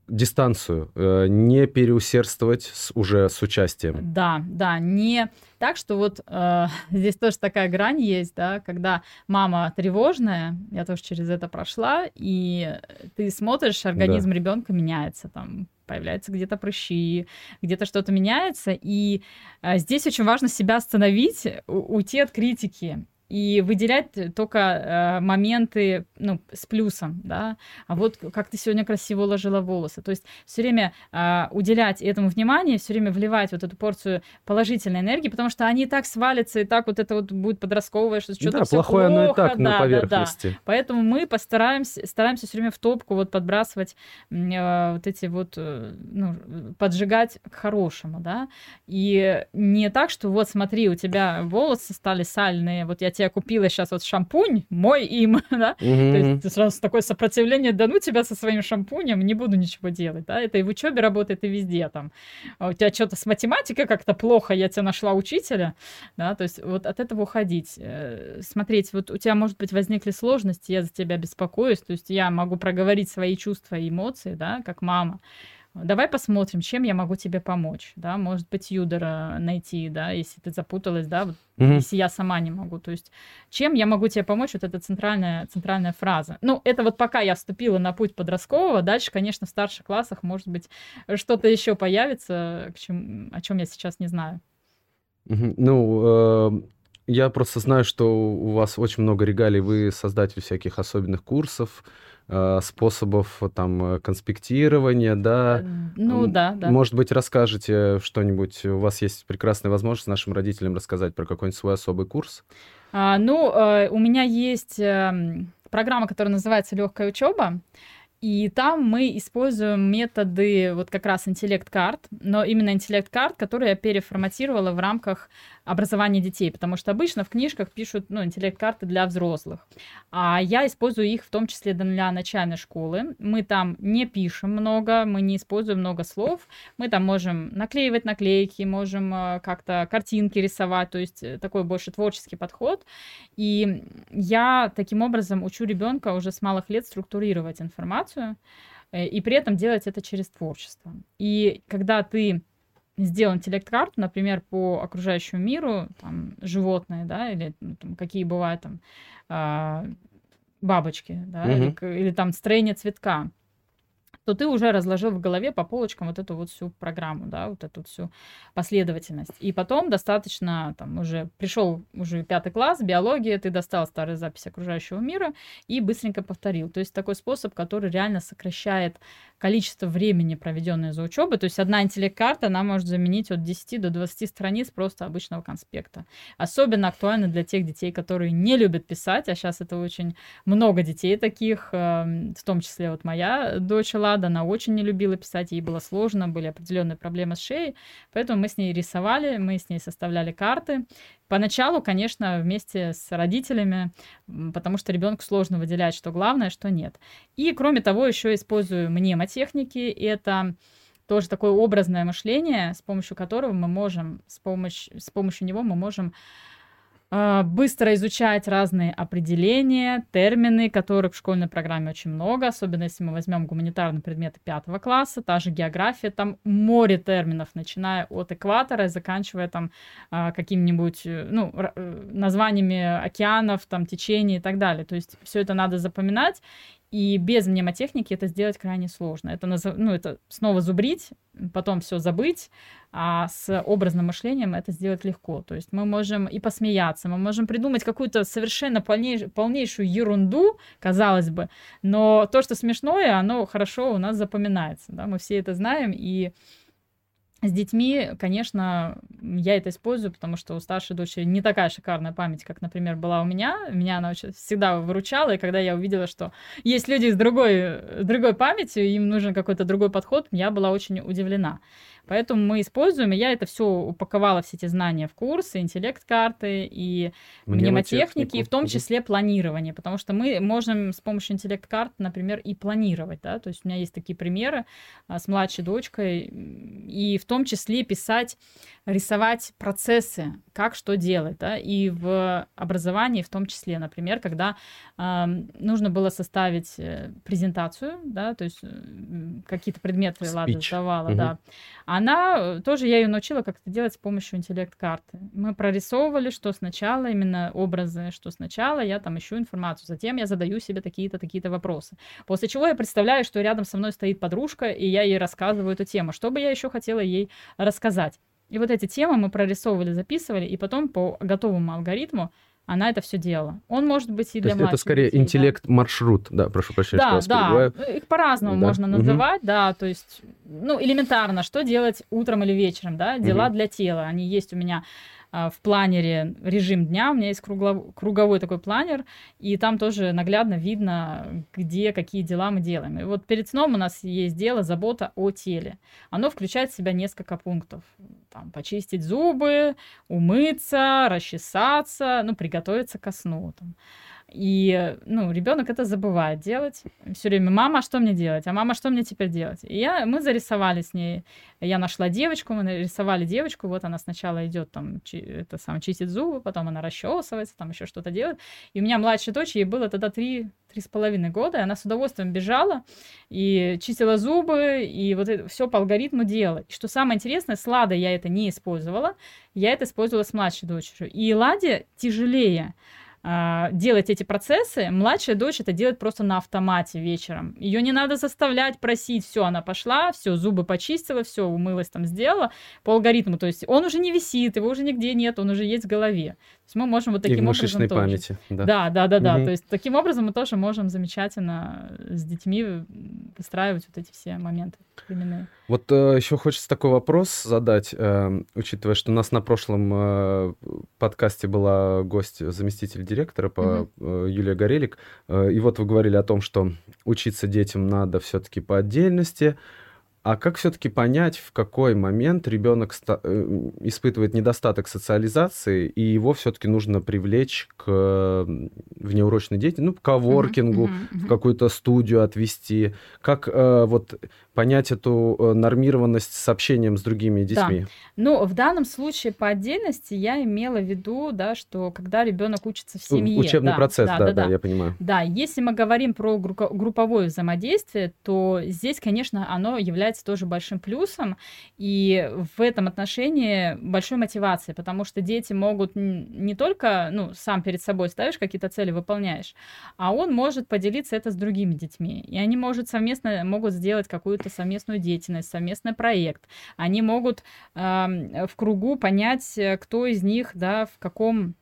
дистанцию, не переусердствовать с, уже с участием. Да, да, не так, что вот э, здесь тоже такая грань есть, да, когда мама тревожная, я тоже через это прошла, и ты смотришь, организм да. ребенка меняется, там появляются где-то прыщи, где-то что-то меняется, и э, здесь очень важно себя остановить, уйти от критики и выделять только э, моменты ну, с плюсом, да, а вот как ты сегодня красиво уложила волосы. То есть все время э, уделять этому внимание, все время вливать вот эту порцию положительной энергии, потому что они и так свалятся, и так вот это вот будет подростковое, что что-то да, все плохое плохо, оно и так да, на поверхности. Да, да. Поэтому мы постараемся, стараемся все время в топку вот подбрасывать э, вот эти вот, э, ну, поджигать к хорошему, да, и не так, что вот смотри, у тебя волосы стали сальные, вот я тебе купила сейчас вот шампунь, мой им, да, mm-hmm. то есть сразу такое сопротивление, да ну тебя со своим шампунем, не буду ничего делать, да, это и в учебе работает, и везде там. А у тебя что-то с математикой как-то плохо, я тебе нашла учителя, да, то есть вот от этого уходить, э, смотреть, вот у тебя, может быть, возникли сложности, я за тебя беспокоюсь, то есть я могу проговорить свои чувства и эмоции, да, как мама, Давай посмотрим, чем я могу тебе помочь, да, может быть, Юдора найти, да, если ты запуталась, да, вот, mm-hmm. если я сама не могу, то есть, чем я могу тебе помочь, вот эта центральная, центральная фраза. Ну, это вот пока я вступила на путь подросткового, дальше, конечно, в старших классах, может быть, что-то еще появится, к чем, о чем я сейчас не знаю. Mm-hmm. Ну, э, я просто знаю, что у вас очень много регалий, вы создатель всяких особенных курсов, способов там э, конспектирования, да. Ну да, да. Может быть, расскажете что-нибудь. У вас есть прекрасная возможность нашим родителям рассказать про какой-нибудь свой особый курс. А, ну, э, у меня есть э, программа, которая называется Легкая учеба. И там мы используем методы вот как раз интеллект-карт, но именно интеллект-карт, которые я переформатировала в рамках образования детей, потому что обычно в книжках пишут ну, интеллект-карты для взрослых. А я использую их в том числе для начальной школы. Мы там не пишем много, мы не используем много слов. Мы там можем наклеивать наклейки, можем э, как-то картинки рисовать, то есть э, такой больше творческий подход. И я таким образом учу ребенка уже с малых лет структурировать информацию э, и при этом делать это через творчество. И когда ты сделал интеллект-карту, например, по окружающему миру, там, животные, да, или ну, там, какие бывают там э, бабочки, да, угу. или, или там строение цветка, то ты уже разложил в голове по полочкам вот эту вот всю программу, да, вот эту всю последовательность. И потом достаточно, там, уже пришел уже пятый класс, биология, ты достал старые записи окружающего мира и быстренько повторил. То есть такой способ, который реально сокращает количество времени, проведенное за учебой. То есть одна интеллект-карта, она может заменить от 10 до 20 страниц просто обычного конспекта. Особенно актуально для тех детей, которые не любят писать, а сейчас это очень много детей таких, эм, в том числе вот моя дочь Лада, она очень не любила писать, ей было сложно, были определенные проблемы с шеей, поэтому мы с ней рисовали, мы с ней составляли карты, Поначалу, конечно, вместе с родителями, потому что ребенку сложно выделять, что главное, что нет. И, кроме того, еще использую мнемотехники. Это тоже такое образное мышление, с помощью которого мы можем, с, помощь, с помощью него мы можем быстро изучать разные определения, термины, которых в школьной программе очень много, особенно если мы возьмем гуманитарные предметы пятого класса, та же география, там море терминов, начиная от экватора и заканчивая там а, какими-нибудь, э, ну, э, названиями океанов, там, течений и так далее. То есть все это надо запоминать, и без мнемотехники это сделать крайне сложно. Это, ну, это снова зубрить, потом все забыть, а с образным мышлением это сделать легко. То есть мы можем и посмеяться, мы можем придумать какую-то совершенно полнейш, полнейшую ерунду, казалось бы, но то, что смешное, оно хорошо у нас запоминается. Да? Мы все это знаем, и с детьми, конечно, я это использую, потому что у старшей дочери не такая шикарная память, как, например, была у меня. Меня она очень всегда выручала, и когда я увидела, что есть люди с другой, другой памятью, им нужен какой-то другой подход, я была очень удивлена. Поэтому мы используем, и я это все упаковала, все эти знания в курсы, интеллект-карты и мнемотехники, и в том числе планирование, потому что мы можем с помощью интеллект-карт, например, и планировать, да, то есть у меня есть такие примеры а, с младшей дочкой, и в том числе писать, рисовать процессы, как что делать, да, и в образовании в том числе, например, когда э, нужно было составить э, презентацию, да, то есть какие-то предметы Speech. Лада сдавала, угу. да, она, э, тоже я ее научила как это делать с помощью интеллект-карты. Мы прорисовывали, что сначала, именно образы, что сначала я там ищу информацию, затем я задаю себе такие-то, такие-то вопросы. После чего я представляю, что рядом со мной стоит подружка, и я ей рассказываю эту тему. Что бы я еще хотела ей рассказать? И вот эти темы мы прорисовывали, записывали, и потом по готовому алгоритму она это все делала. Он может быть и для То есть это скорее интеллект-маршрут, да. да, прошу прощения, да, что вас да. Их по-разному да. можно называть, угу. да, то есть, ну, элементарно, что делать утром или вечером, да, дела угу. для тела. Они есть у меня в планере режим дня, у меня есть кругло, круговой такой планер, и там тоже наглядно видно, где какие дела мы делаем. И вот перед сном у нас есть дело забота о теле. Оно включает в себя несколько пунктов. Там, почистить зубы, умыться, расчесаться, ну, приготовиться ко сну. Там. И, ну, ребенок это забывает делать. Все время, мама, что мне делать? А мама, что мне теперь делать? И я, мы зарисовали с ней. Я нашла девочку, мы нарисовали девочку. Вот она сначала идет там, чи, это сам чистит зубы, потом она расчесывается, там еще что-то делает. И у меня младшая дочь, ей было тогда три, три с половиной года, и она с удовольствием бежала и чистила зубы, и вот это все по алгоритму делала. И что самое интересное, с Ладой я это не использовала, я это использовала с младшей дочерью. И Ладе тяжелее а, делать эти процессы, младшая дочь это делает просто на автомате вечером. Ее не надо заставлять, просить, все, она пошла, все, зубы почистила, все, умылась там, сделала по алгоритму. То есть он уже не висит, его уже нигде нет, он уже есть в голове. То есть мы можем вот таким И образом тоже. памяти. Да, да, да, да. да. То есть таким образом мы тоже можем замечательно с детьми выстраивать вот эти все моменты временные. Вот э, еще хочется такой вопрос задать, э, учитывая, что у нас на прошлом э, подкасте была гость, заместитель директора по mm-hmm. Юлия Горелик, э, и вот вы говорили о том, что учиться детям надо все-таки по отдельности, а как все-таки понять, в какой момент ребенок э, испытывает недостаток социализации, и его все-таки нужно привлечь к внеурочной деятельности, ну, к коворкингу, mm-hmm, mm-hmm. в какую-то студию отвести? Как э, вот понять эту э, нормированность с общением с другими детьми? Да. Ну, в данном случае по отдельности я имела в виду, да, что когда ребенок учится в семье. Учебный да, процесс, да да, да, да, я понимаю. Да, если мы говорим про групповое взаимодействие, то здесь, конечно, оно является тоже большим плюсом, и в этом отношении большой мотивацией, потому что дети могут не только, ну, сам перед собой ставишь какие-то цели, выполняешь, а он может поделиться это с другими детьми, и они может совместно могут сделать какую-то какую-то совместную деятельность, совместный проект. Они могут э, в кругу понять, э, кто из них, да, в каком,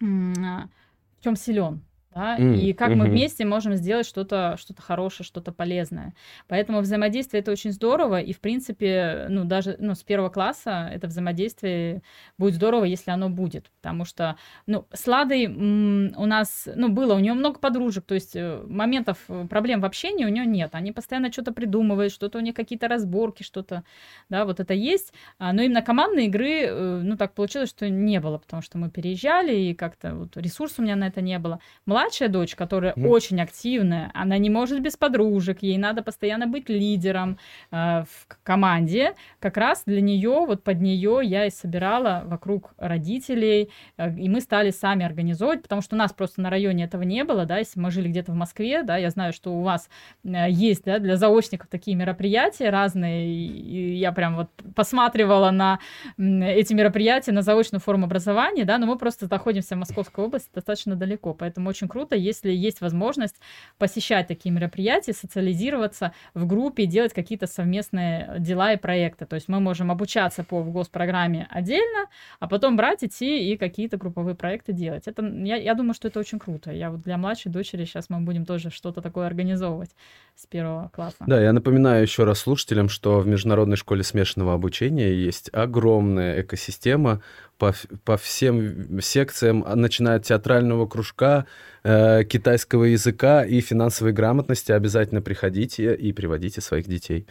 э, в чем силен да, mm, и как mm-hmm. мы вместе можем сделать что-то что хорошее, что-то полезное. Поэтому взаимодействие это очень здорово, и в принципе, ну даже ну, с первого класса это взаимодействие будет здорово, если оно будет, потому что, ну, с Ладой м- у нас, ну, было, у нее много подружек, то есть э, моментов, э, проблем в общении у нее нет, они постоянно что-то придумывают, что-то у них какие-то разборки, что-то, да, вот это есть, а, но именно командной игры, э, ну, так получилось, что не было, потому что мы переезжали, и как-то вот ресурс у меня на это не было младшая дочь, которая mm. очень активная, она не может без подружек, ей надо постоянно быть лидером э, в команде. Как раз для нее, вот под нее я и собирала вокруг родителей, э, и мы стали сами организовывать, потому что у нас просто на районе этого не было, да, если мы жили где-то в Москве, да, я знаю, что у вас э, есть, да, для заочников такие мероприятия разные, и я прям вот посматривала на эти мероприятия, на заочную форму образования, да, но мы просто находимся в Московской области достаточно далеко, поэтому очень круто, если есть возможность посещать такие мероприятия, социализироваться в группе, делать какие-то совместные дела и проекты. То есть мы можем обучаться по госпрограмме отдельно, а потом брать, идти и какие-то групповые проекты делать. Это, я, я думаю, что это очень круто. Я вот для младшей дочери сейчас мы будем тоже что-то такое организовывать с первого класса. Да, я напоминаю еще раз слушателям, что в Международной школе смешанного обучения есть огромная экосистема по, по всем секциям, а, начиная от театрального кружка, э, китайского языка и финансовой грамотности. Обязательно приходите и приводите своих детей.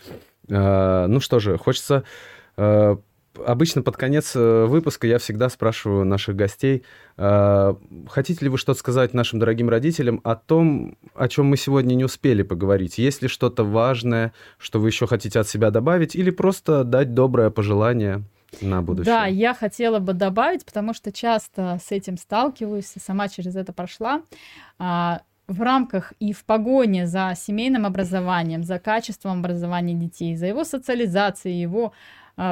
Э, ну что же, хочется... Э, обычно под конец э, выпуска я всегда спрашиваю наших гостей, э, хотите ли вы что-то сказать нашим дорогим родителям о том, о чем мы сегодня не успели поговорить? Есть ли что-то важное, что вы еще хотите от себя добавить, или просто дать доброе пожелание? На будущее. Да, я хотела бы добавить, потому что часто с этим сталкиваюсь, сама через это прошла. А, в рамках и в погоне за семейным образованием, за качеством образования детей, за его социализацией, его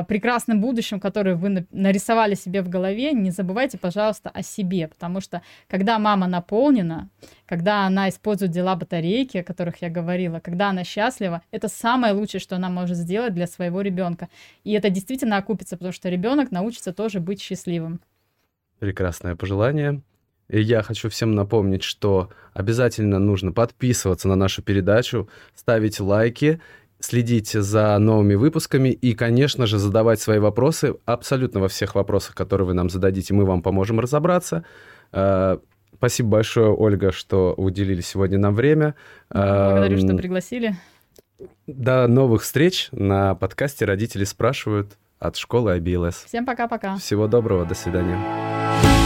прекрасным будущем, которое вы нарисовали себе в голове, не забывайте, пожалуйста, о себе, потому что когда мама наполнена, когда она использует дела батарейки, о которых я говорила, когда она счастлива, это самое лучшее, что она может сделать для своего ребенка. И это действительно окупится, потому что ребенок научится тоже быть счастливым. Прекрасное пожелание. И я хочу всем напомнить, что обязательно нужно подписываться на нашу передачу, ставить лайки следить за новыми выпусками и, конечно же, задавать свои вопросы абсолютно во всех вопросах, которые вы нам зададите, мы вам поможем разобраться. Э, спасибо большое, Ольга, что уделили сегодня нам время. Благодарю, что пригласили. До новых встреч на подкасте «Родители спрашивают» от школы IBLS. Всем пока-пока. Всего доброго, до свидания.